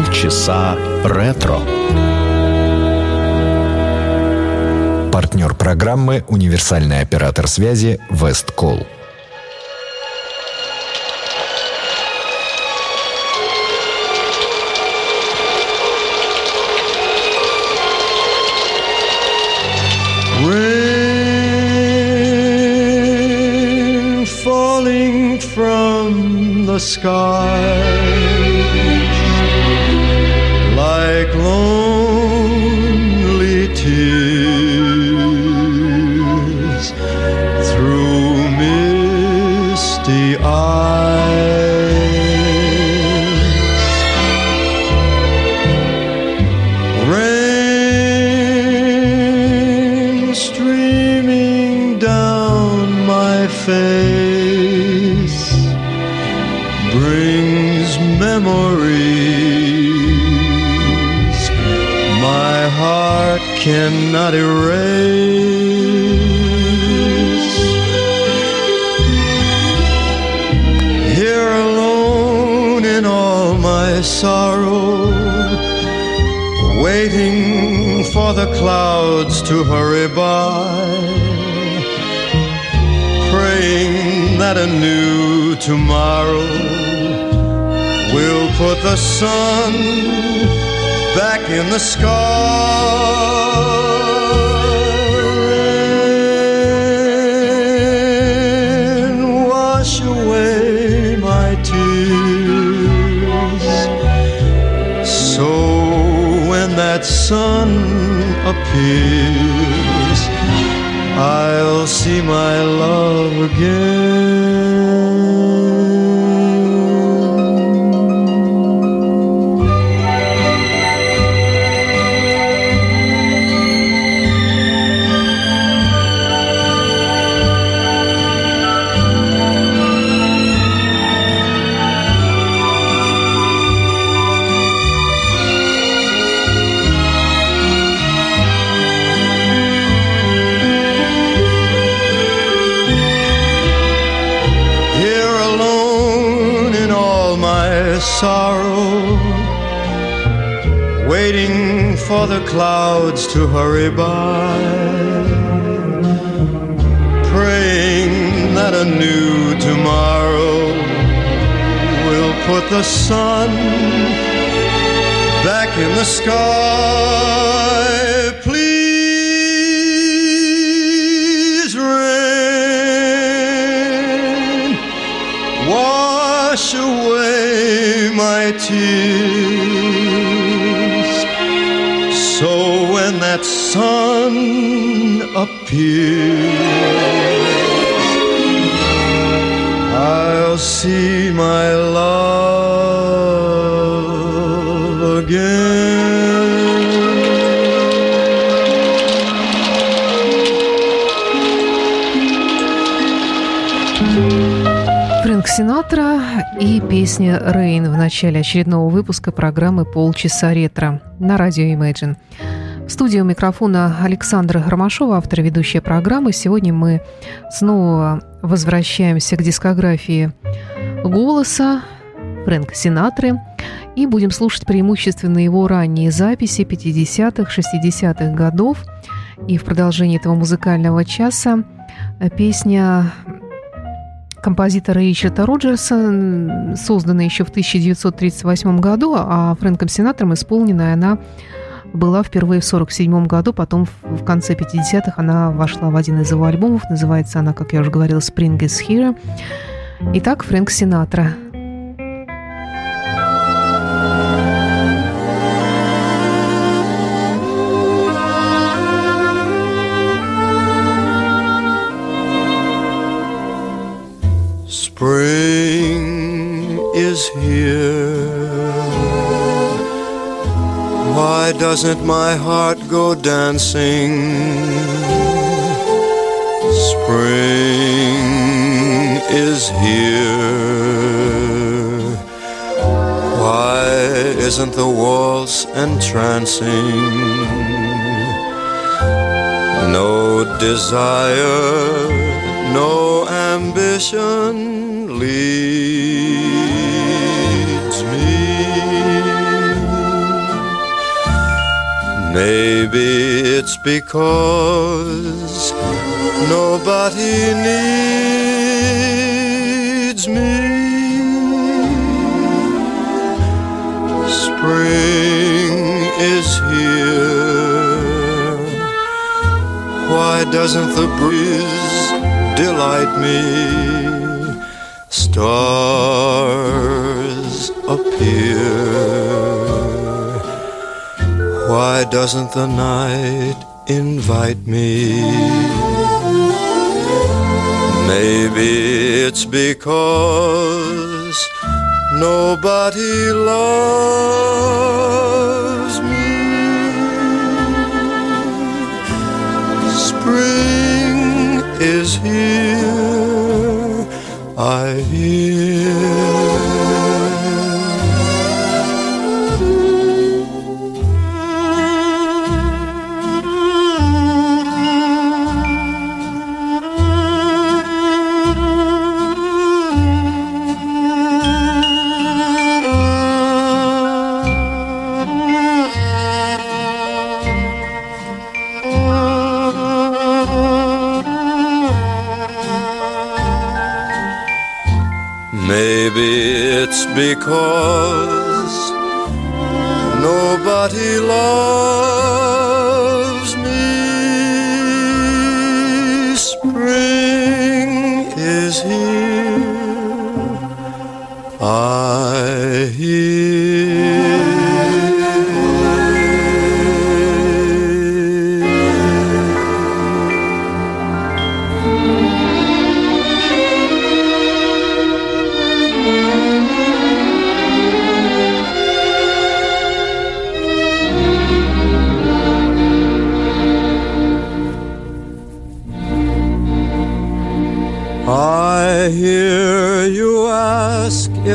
Полчаса ретро. Партнер программы «Универсальный оператор связи Весткол». Rain falling from the sky face brings memories my heart cannot erase. Here alone in all my sorrow, waiting for the clouds to hurry by, that a new tomorrow will put the sun back in the sky. Wash away my tears. So when that sun appears, I'll see my love again. A new tomorrow will put the sun back in the sky. Please, rain, wash away my tears. So when that sun appears, see my love again. Фрэнк Синатра и песня «Рейн» в начале очередного выпуска программы «Полчаса ретро» на радио Imagine. В студии у микрофона Александра Ромашова, автор ведущая программы. Сегодня мы снова возвращаемся к дискографии голоса Фрэнка Синатры и будем слушать преимущественно его ранние записи 50-х, 60-х годов. И в продолжении этого музыкального часа песня композитора Ричарда Роджерса, созданная еще в 1938 году, а Фрэнком Синатором исполненная она была впервые в 1947 году, потом в- конце 50-х она вошла в один из его альбомов, называется она, как я уже говорила, «Spring is Here». Итак, Фрэнк Синатра. Spring is here. Why doesn't my heart go dancing? Spring is here. Why isn't the waltz entrancing? No desire, no ambition Maybe it's because nobody needs me. Spring is here. Why doesn't the breeze delight me? Stars appear. Why doesn't the night invite me? Maybe it's because nobody loves me. Spring is here, I hear. Because nobody loves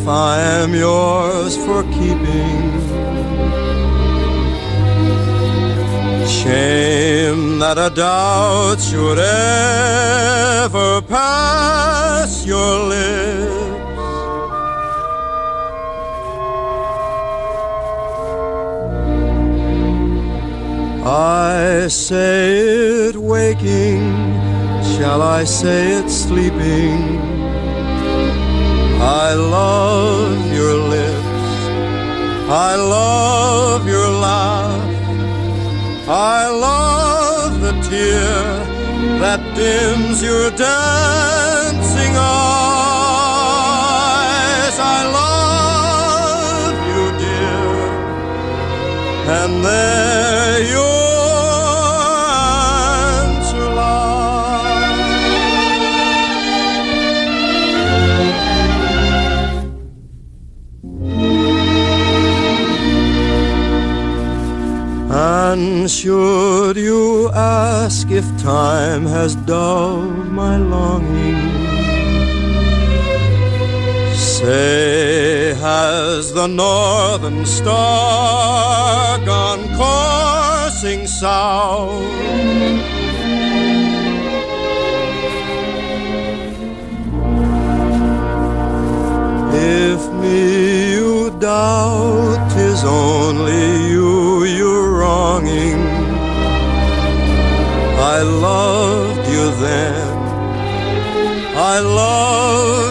if I am yours for keeping. Shame that a doubt should ever pass your lips. I say it waking, shall I say it sleeping? I love your lips. I love your laugh. I love the tear that dims your dancing eyes. I love you, dear. And there you should you ask if time has dulled my longing, say, has the northern star gone coursing south? If me you doubt, tis only I loved you then, I love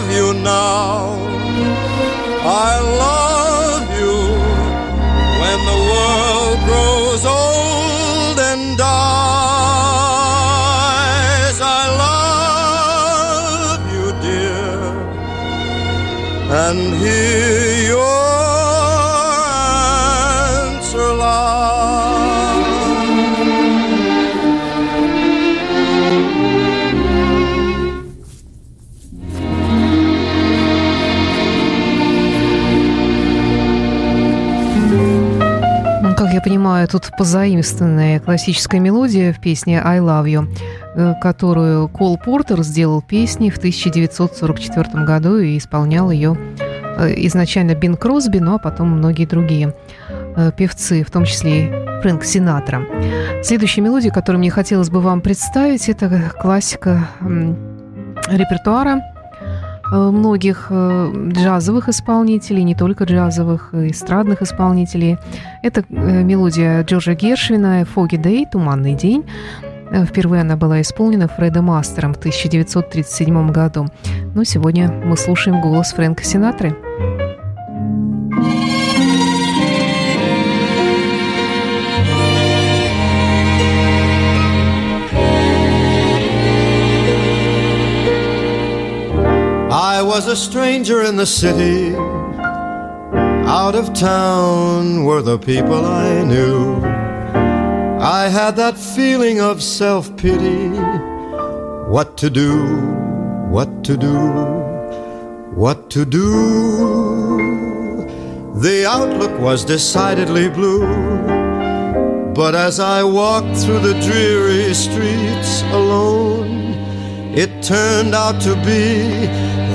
тут позаимствованная классическая мелодия в песне «I love you», э, которую Кол Портер сделал песни в 1944 году и исполнял ее э, изначально Бин Кросби, ну а потом многие другие э, певцы, в том числе и Фрэнк Синатра. Следующая мелодия, которую мне хотелось бы вам представить, это классика репертуара многих джазовых исполнителей, не только джазовых, эстрадных исполнителей. Это мелодия Джорджа Гершвина «Фоги Дэй» «Туманный день». Впервые она была исполнена Фредом Мастером в 1937 году. Но сегодня мы слушаем голос Фрэнка Синатры. Was a stranger in the city. Out of town were the people I knew. I had that feeling of self pity. What to do, what to do, what to do. The outlook was decidedly blue. But as I walked through the dreary streets alone, it turned out to be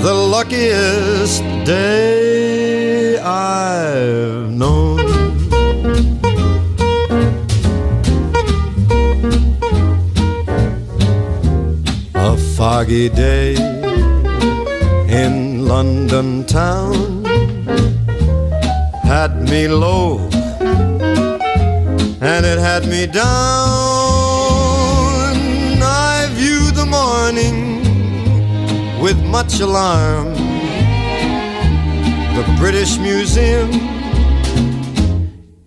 the luckiest day I've known. A foggy day in London town had me low and it had me down. With much alarm. The British Museum,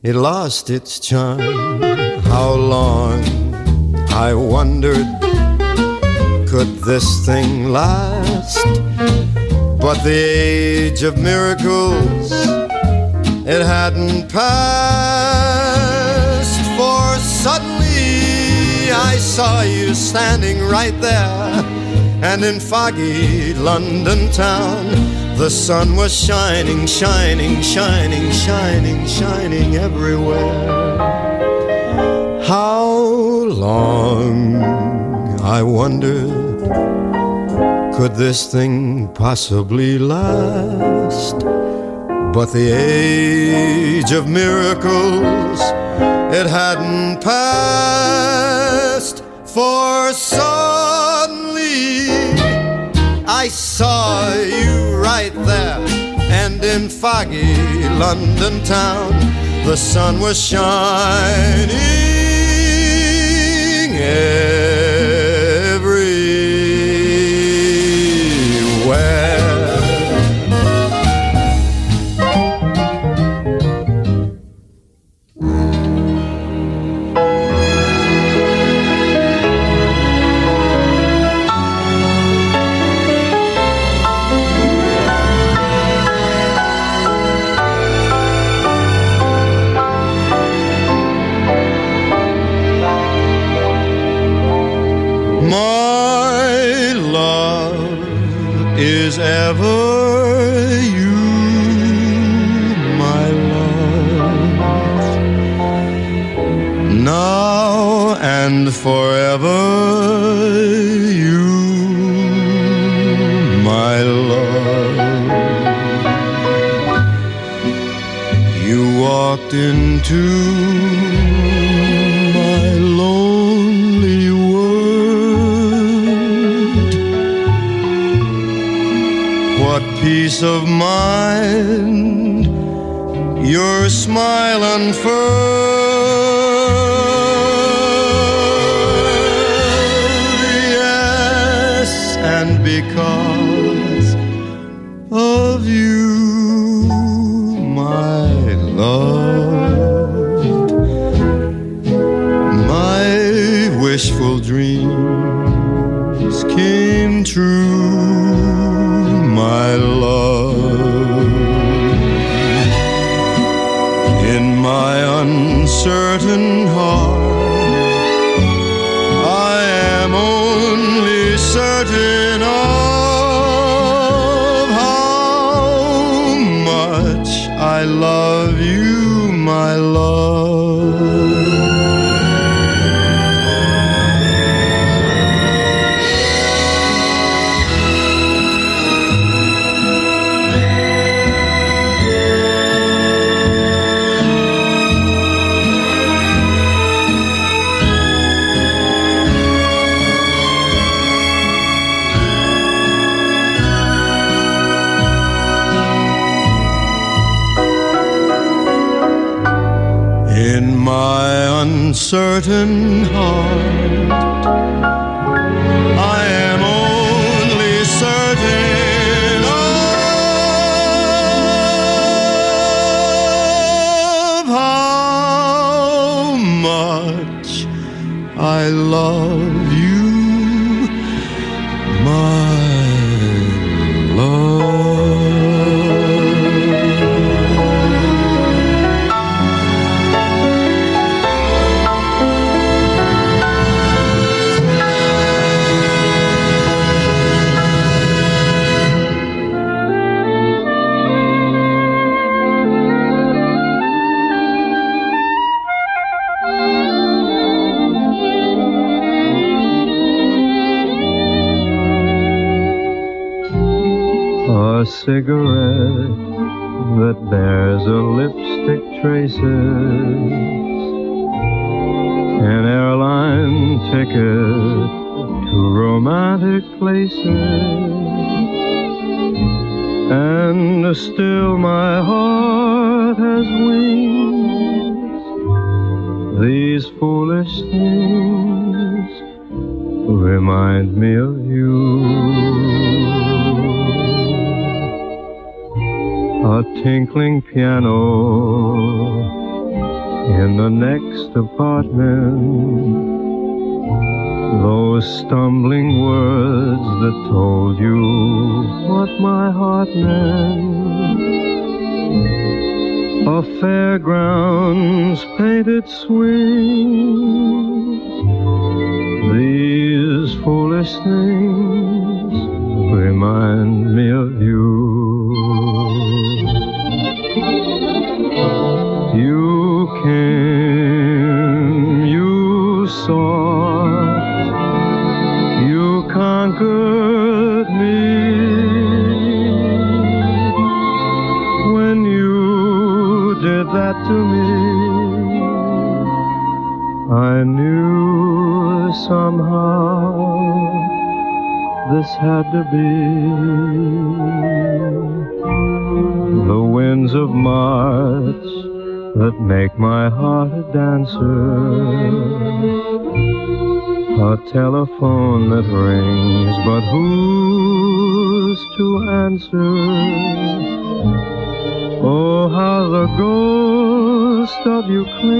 it lost its charm. How long, I wondered, could this thing last? But the age of miracles, it hadn't passed. For suddenly I saw you standing right there and in foggy London town, the sun was shining, shining, shining, shining, shining everywhere. How long, I wondered, could this thing possibly last? But the age of miracles, it hadn't passed for suddenly I saw you right there, and in foggy London town, the sun was shining walked into my lonely world. What peace of mind your smile unfurled. Yes, and because of you, love, my wishful dreams came true, my love. In my uncertain heart, I am only certain of how much I love love. Uncertain heart. I am only certain of how much I love and still my heart has wings. These foolish things remind me of you. a tinkling piano in the next apartment. Those stumbling words that told you what my heart meant. A fairground's painted swings. These foolish things remind me of you. This had to be. The winds of March that make my heart a dancer. A telephone that rings, but who's to answer? Oh, how the ghost of you clings.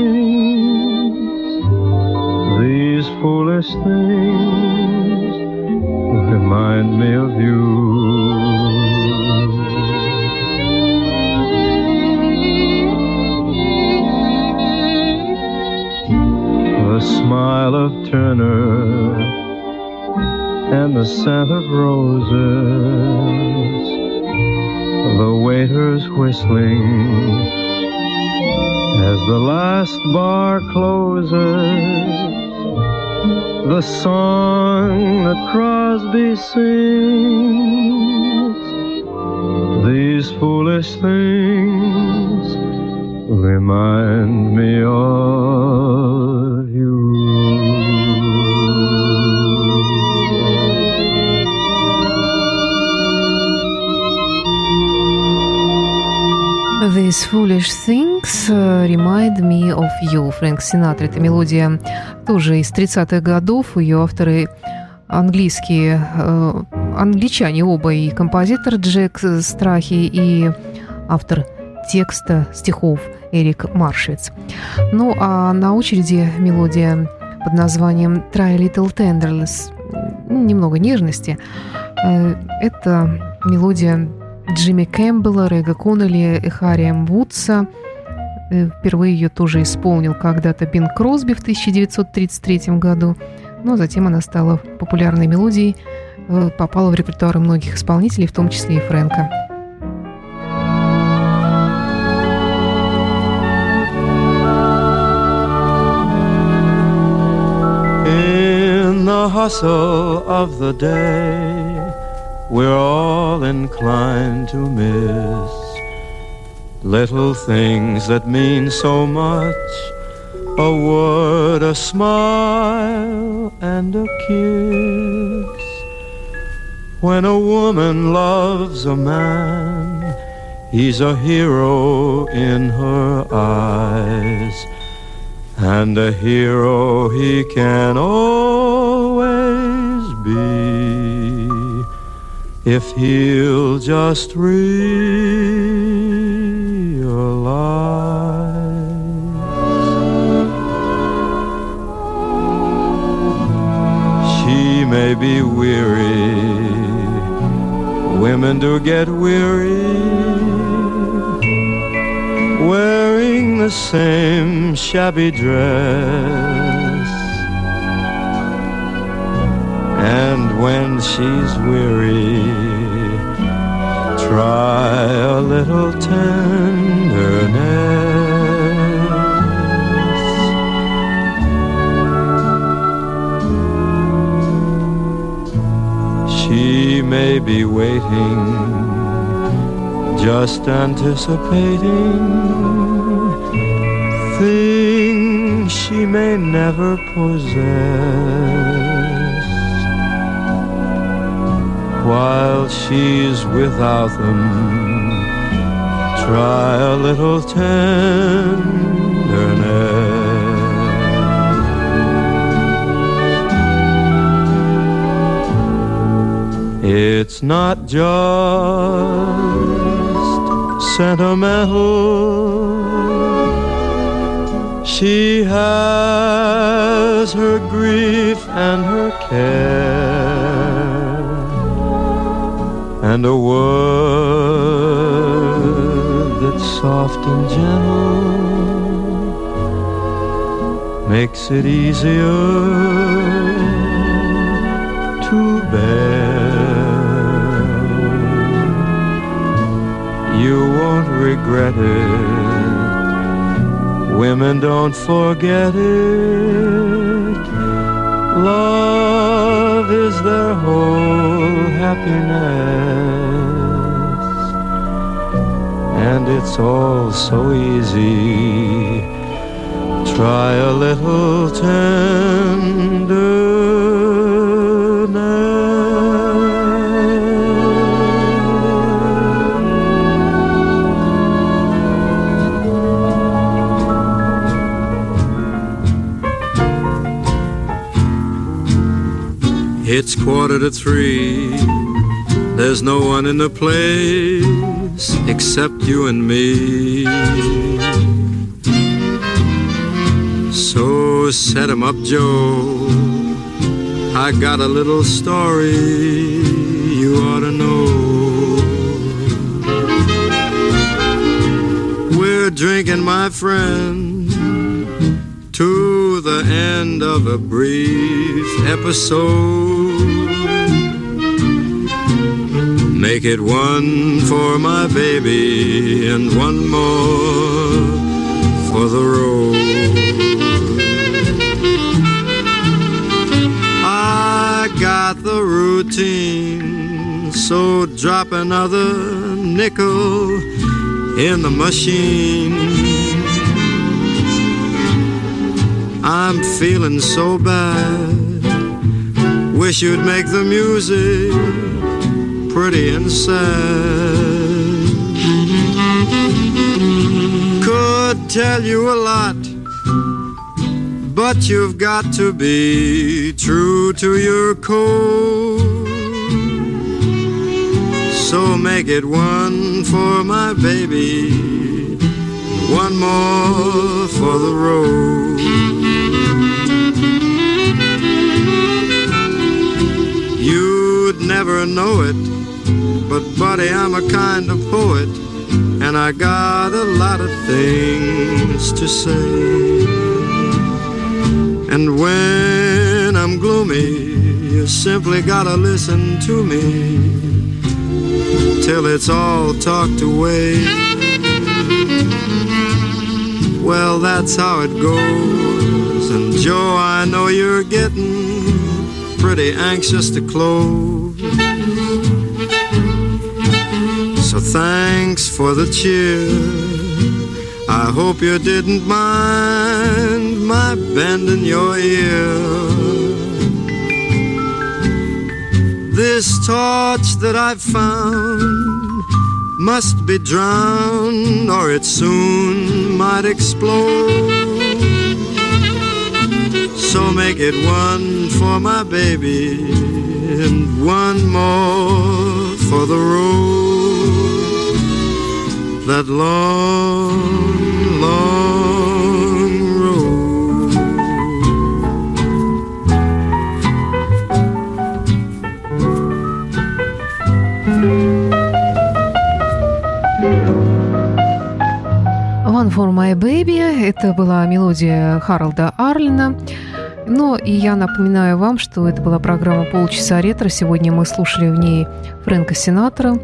And the scent of roses, the waiters whistling as the last bar closes, the song that Crosby sings, these foolish things remind me of These Foolish Things э, Remind Me of You. Фрэнк Синатра. Это мелодия тоже из 30-х годов. Ее авторы английские, э, англичане оба, и композитор Джек Страхи, и автор текста стихов Эрик Маршвиц. Ну, а на очереди мелодия под названием «Try a Little Tenderness», немного нежности. Э, это мелодия Джимми Кэмпбелла, Рега Коннелли и Харри Вудса. Э, впервые ее тоже исполнил когда-то Бин Кросби в 1933 году, но затем она стала популярной мелодией, э, попала в репертуары многих исполнителей, в том числе и Фрэнка. In the hustle of the day we're all inclined to miss little things that mean so much a word, a smile, and a kiss. When a woman loves a man, he's a hero in her eyes. and a hero he can always be if he'll just realize she may be weary women do get weary wearing the same shabby dress. And when she's weary, try a little tenderness. She may be waiting just anticipating things she may never possess. While she's without them, try a little tenderness. It's not just sentimental. She has her grief and her care, and a word that's soft and gentle makes it easier to bear. you won't regret it. Women don't forget it. Love is their whole happiness. And it's all so easy. Try a little tenderness. It's quarter to three. There's no one in the place except you and me. So set 'em up, Joe. I got a little story you ought to know. We're drinking, my friend, to the end of a brief episode. Make it one for my baby and one more for the road. I got the routine, so drop another nickel in the machine. I'm feeling so bad. Wish you'd make the music pretty and sad. Could tell you a lot, but you've got to be true to your code. So make it one for my baby, one more for the road. You'd never know it, but buddy, I'm a kind of poet, and I got a lot of things to say. And when I'm gloomy, you simply gotta listen to me till it's all talked away. Well, that's how it goes. And Joe, I know you're getting pretty anxious to close. Thanks for the cheer. I hope you didn't mind my bending your ear. This torch that I've found must be drowned or it soon might explode. So make it one for my baby and one more for the road. That long, long road. One for my baby – это была мелодия Харалда Арлина. Но и я напоминаю вам, что это была программа «Полчаса ретро». Сегодня мы слушали в ней Фрэнка Синатора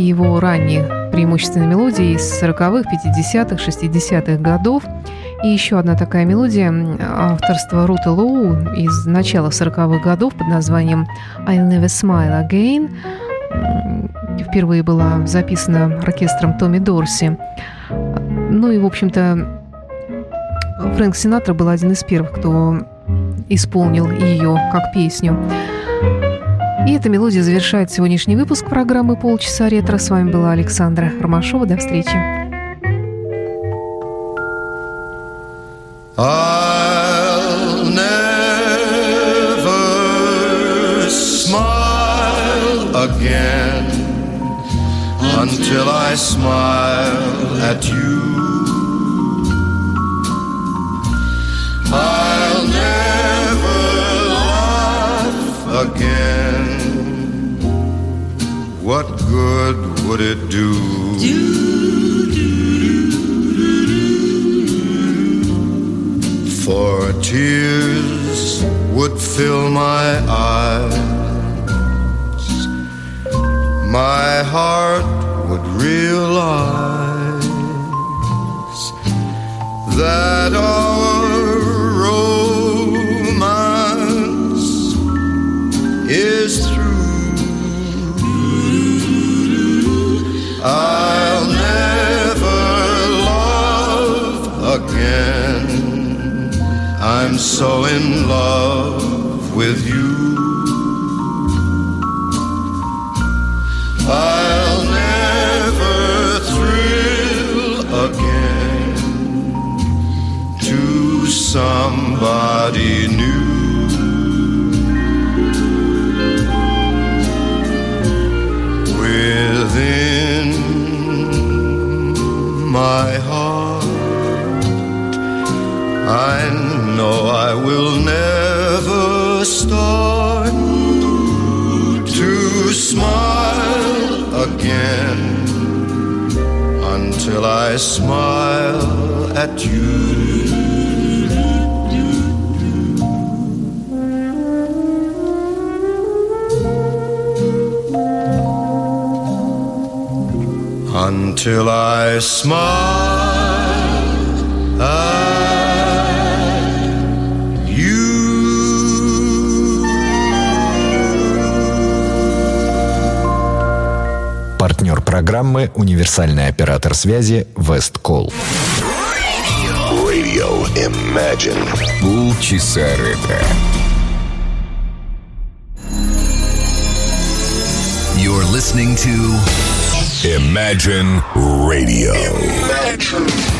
и его ранние преимущественно мелодии из 40-х, 50-х, 60-х годов. И еще одна такая мелодия авторства Рута Лоу из начала 40-х годов под названием «I'll never smile again». Впервые была записана оркестром Томми Дорси. Ну и, в общем-то, Фрэнк Синатра был один из первых, кто исполнил ее как песню. И эта мелодия завершает сегодняшний выпуск программы «Полчаса ретро». С вами была Александра Ромашова. До встречи. Until I smile at you. I'll never laugh again. What good would it do? For tears would fill my eyes. My heart would realize so in love with you. I smile at you. Until I smile программы «Универсальный оператор связи Весткол». Radio Imagine. Полчаса ретро. You're listening to Imagine Radio. Imagine.